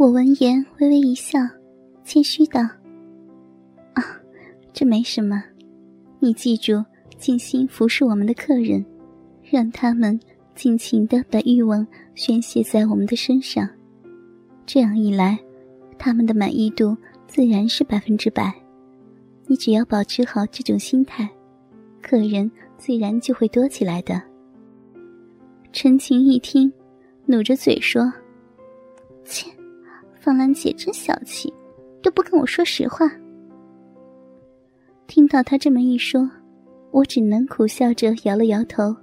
我闻言微微一笑，谦虚道：“啊，这没什么。你记住，尽心服侍我们的客人，让他们尽情的把欲望宣泄在我们的身上。这样一来，他们的满意度自然是百分之百。你只要保持好这种心态，客人自然就会多起来的。”陈情一听，努着嘴说：“切。”方兰姐真小气，都不跟我说实话。听到他这么一说，我只能苦笑着摇了摇头。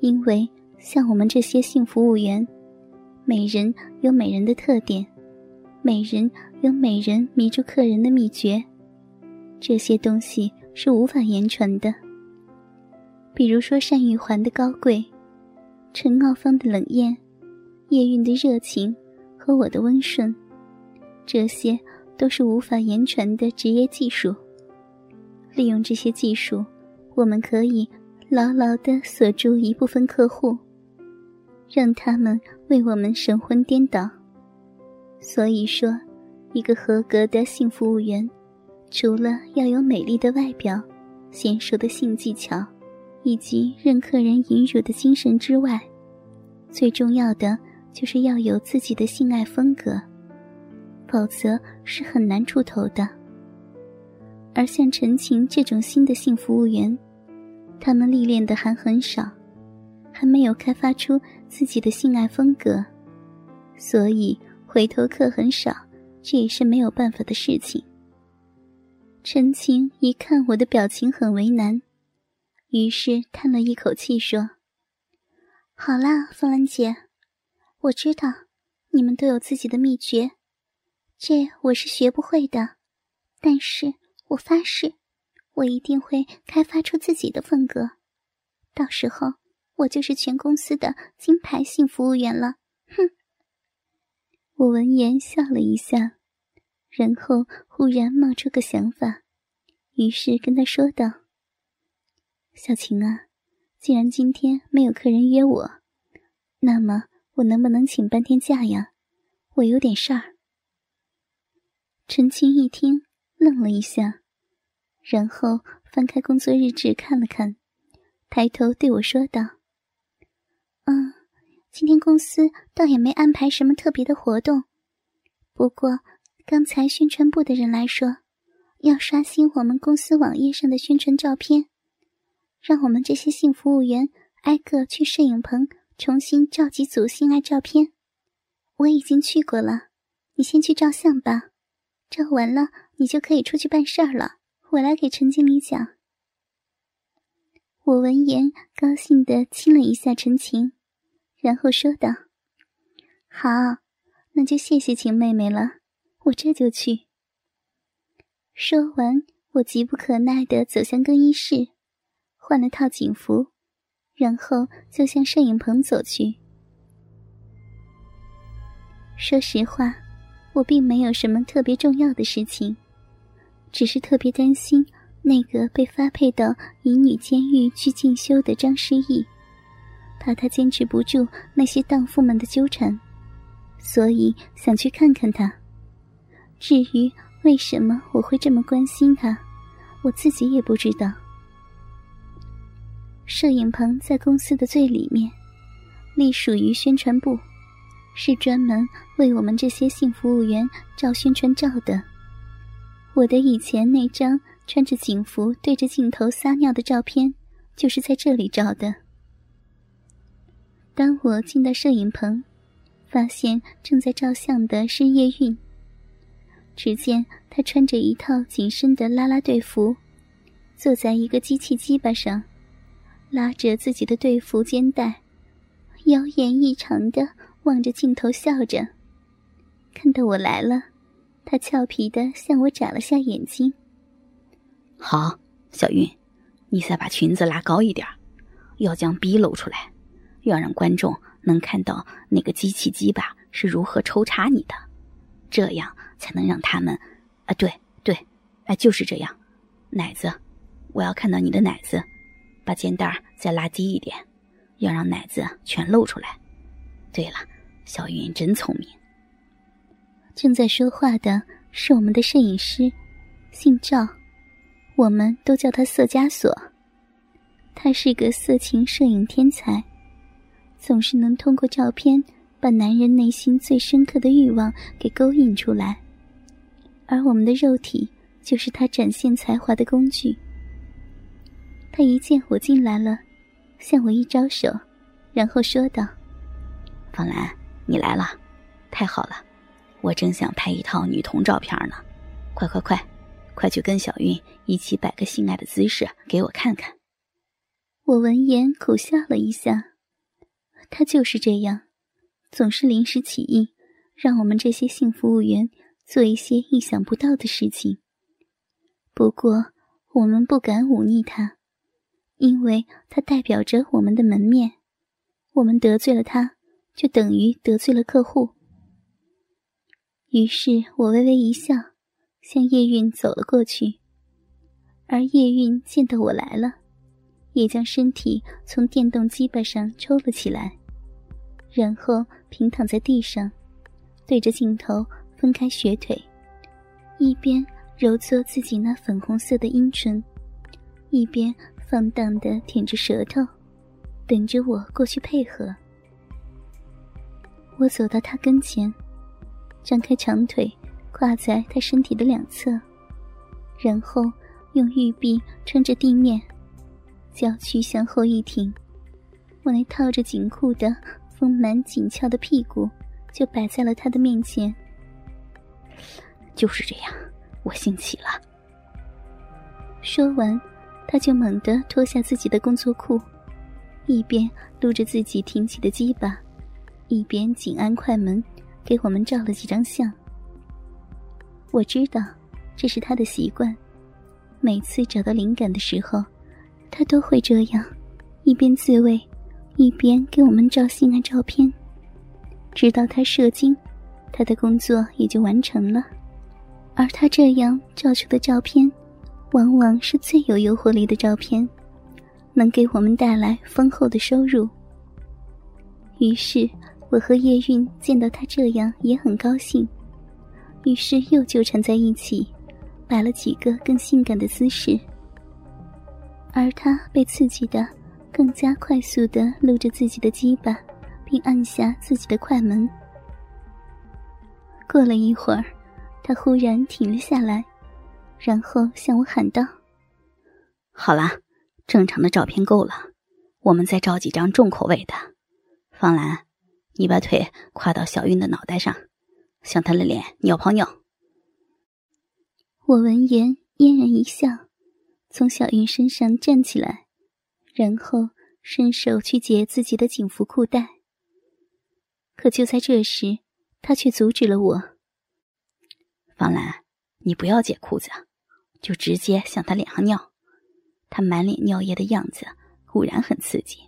因为像我们这些性服务员，每人有每人的特点，每人有每人迷住客人的秘诀，这些东西是无法言传的。比如说单玉环的高贵，陈傲芳的冷艳，叶韵的热情。和我的温顺，这些都是无法言传的职业技术。利用这些技术，我们可以牢牢的锁住一部分客户，让他们为我们神魂颠倒。所以说，一个合格的性服务员，除了要有美丽的外表、娴熟的性技巧，以及任客人引辱的精神之外，最重要的。就是要有自己的性爱风格，否则是很难出头的。而像陈晴这种新的性服务员，他们历练的还很少，还没有开发出自己的性爱风格，所以回头客很少，这也是没有办法的事情。陈晴一看我的表情很为难，于是叹了一口气说：“好啦，凤兰姐。”我知道，你们都有自己的秘诀，这我是学不会的。但是我发誓，我一定会开发出自己的风格。到时候，我就是全公司的金牌性服务员了。哼！我闻言笑了一下，然后忽然冒出个想法，于是跟他说道：“小晴啊，既然今天没有客人约我，那么……”我能不能请半天假呀？我有点事儿。陈青一听，愣了一下，然后翻开工作日志看了看，抬头对我说道：“嗯，今天公司倒也没安排什么特别的活动。不过，刚才宣传部的人来说，要刷新我们公司网页上的宣传照片，让我们这些性服务员挨个去摄影棚。”重新照几组性爱照片，我已经去过了。你先去照相吧，照完了你就可以出去办事儿了。我来给陈经理讲。我闻言高兴的亲了一下陈晴，然后说道：“好，那就谢谢晴妹妹了，我这就去。”说完，我急不可耐的走向更衣室，换了套警服。然后就向摄影棚走去。说实话，我并没有什么特别重要的事情，只是特别担心那个被发配到乙女监狱去进修的张诗意，怕他坚持不住那些荡妇们的纠缠，所以想去看看他。至于为什么我会这么关心他，我自己也不知道。摄影棚在公司的最里面，隶属于宣传部，是专门为我们这些性服务员照宣传照的。我的以前那张穿着警服对着镜头撒尿的照片，就是在这里照的。当我进到摄影棚，发现正在照相的是叶韵。只见她穿着一套紧身的啦啦队服，坐在一个机器鸡巴上。拉着自己的队服肩带，妖艳异常的望着镜头笑着。看到我来了，他俏皮的向我眨了下眼睛。好，小云，你再把裙子拉高一点，要将逼露出来，要让观众能看到那个机器鸡巴是如何抽插你的，这样才能让他们……啊，对对，哎，就是这样，奶子，我要看到你的奶子。把肩带再拉低一点，要让奶子全露出来。对了，小云真聪明。正在说话的是我们的摄影师，姓赵，我们都叫他色枷锁。他是个色情摄影天才，总是能通过照片把男人内心最深刻的欲望给勾引出来，而我们的肉体就是他展现才华的工具。他一见我进来了，向我一招手，然后说道：“方兰，你来了，太好了，我正想拍一套女童照片呢，快快快，快去跟小韵一起摆个性爱的姿势给我看看。”我闻言苦笑了一下，他就是这样，总是临时起意，让我们这些性服务员做一些意想不到的事情。不过我们不敢忤逆他，因为它代表着我们的门面，我们得罪了他，就等于得罪了客户。于是我微微一笑，向叶韵走了过去，而叶韵见到我来了。也将身体从电动机巴上抽了起来，然后平躺在地上，对着镜头分开雪腿，一边揉搓自己那粉红色的阴唇，一边放荡的舔着舌头，等着我过去配合。我走到他跟前，张开长腿，跨在他身体的两侧，然后用玉臂撑着地面。娇躯向后一挺，我那套着紧裤的丰满紧俏的屁股就摆在了他的面前。就是这样，我兴起了。说完，他就猛地脱下自己的工作裤，一边撸着自己挺起的鸡巴，一边紧按快门，给我们照了几张相。我知道，这是他的习惯，每次找到灵感的时候。他都会这样，一边自慰，一边给我们照性爱照片，直到他射精，他的工作也就完成了。而他这样照出的照片，往往是最有诱惑力的照片，能给我们带来丰厚的收入。于是，我和叶韵见到他这样也很高兴，于是又纠缠在一起，摆了几个更性感的姿势。而他被刺激的更加快速的撸着自己的鸡巴，并按下自己的快门。过了一会儿，他忽然停了下来，然后向我喊道：“好啦，正常的照片够了，我们再照几张重口味的。方兰，你把腿跨到小韵的脑袋上，向她的脸尿泡尿。”我闻言嫣然一笑。从小韵身上站起来，然后伸手去解自己的警服裤带。可就在这时，他却阻止了我。方兰，你不要解裤子，就直接向他脸上尿。他满脸尿液的样子固然很刺激，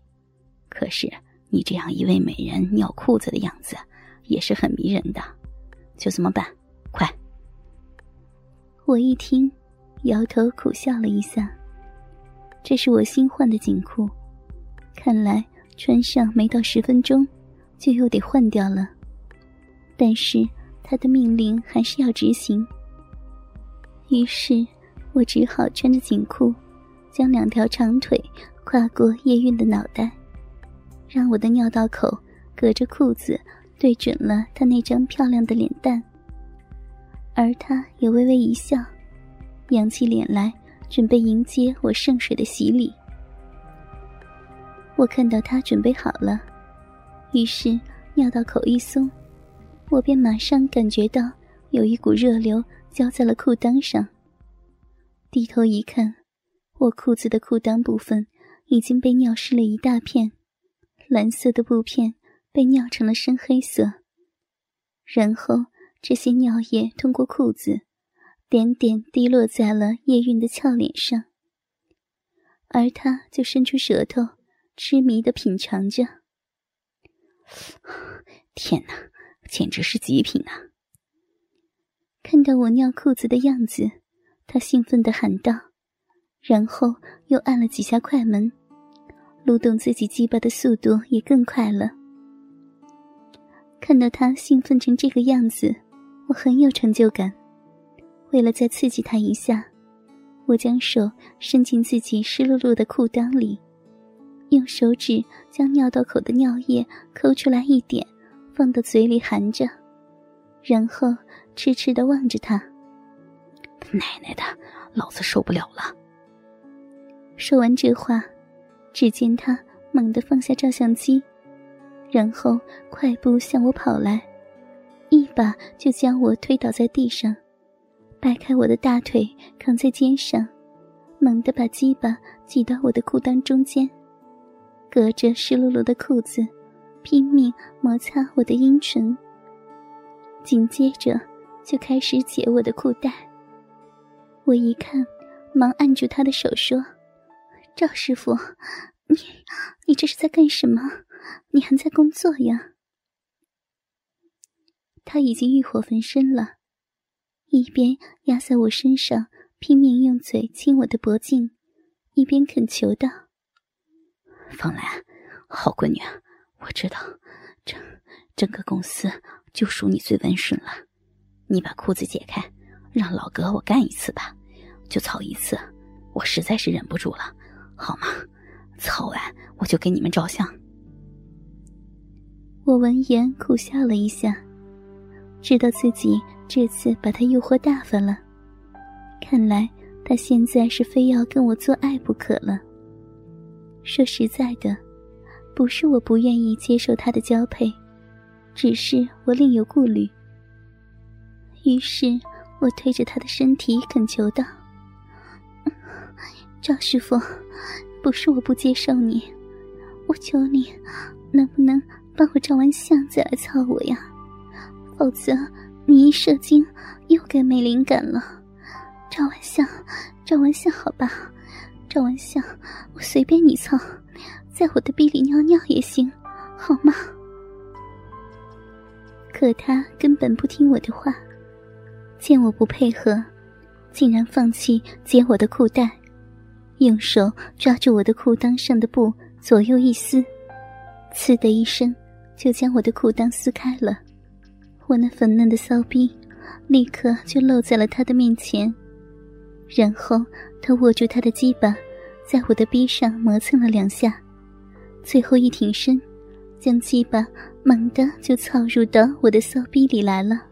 可是你这样一位美人尿裤子的样子也是很迷人的。就这么办，快！我一听。摇头苦笑了一下。这是我新换的紧裤，看来穿上没到十分钟，就又得换掉了。但是他的命令还是要执行，于是我只好穿着紧裤，将两条长腿跨过叶韵的脑袋，让我的尿道口隔着裤子对准了他那张漂亮的脸蛋，而他也微微一笑。扬起脸来，准备迎接我圣水的洗礼。我看到他准备好了，于是尿道口一松，我便马上感觉到有一股热流浇在了裤裆上。低头一看，我裤子的裤裆部分已经被尿湿了一大片，蓝色的布片被尿成了深黑色。然后这些尿液通过裤子。点点滴落在了叶韵的俏脸上，而他就伸出舌头，痴迷的品尝着。天哪，简直是极品啊！看到我尿裤子的样子，他兴奋的喊道，然后又按了几下快门，撸动自己鸡巴的速度也更快了。看到他兴奋成这个样子，我很有成就感。为了再刺激他一下，我将手伸进自己湿漉漉的裤裆里，用手指将尿道口的尿液抠出来一点，放到嘴里含着，然后痴痴的望着他。奶奶的，老子受不了了！说完这话，只见他猛地放下照相机，然后快步向我跑来，一把就将我推倒在地上。掰开我的大腿，扛在肩上，猛地把鸡巴挤到我的裤裆中间，隔着湿漉漉的裤子，拼命摩擦我的阴唇。紧接着，就开始解我的裤带。我一看，忙按住他的手说：“赵师傅，你你这是在干什么？你还在工作呀？”他已经欲火焚身了。一边压在我身上，拼命用嘴亲我的脖颈，一边恳求道：“方兰，好闺女，我知道，整整个公司就属你最温顺了。你把裤子解开，让老哥我干一次吧，就操一次，我实在是忍不住了，好吗？操完我就给你们照相。”我闻言苦笑了一下，知道自己。这次把他诱惑大发了，看来他现在是非要跟我做爱不可了。说实在的，不是我不愿意接受他的交配，只是我另有顾虑。于是我推着他的身体恳求道：“赵师傅，不是我不接受你，我求你，能不能帮我照完相再来操我呀？否则……”你一射精，又该没灵感了。照完相，照完相，好吧，照完相，我随便你操，在我的逼里尿尿也行，好吗？可他根本不听我的话，见我不配合，竟然放弃解我的裤带，用手抓住我的裤裆上的布，左右一撕，呲的一声，就将我的裤裆撕开了。我那粉嫩的骚逼，立刻就露在了他的面前，然后他握住他的鸡巴，在我的逼上磨蹭了两下，最后一挺身，将鸡巴猛地就操入到我的骚逼里来了。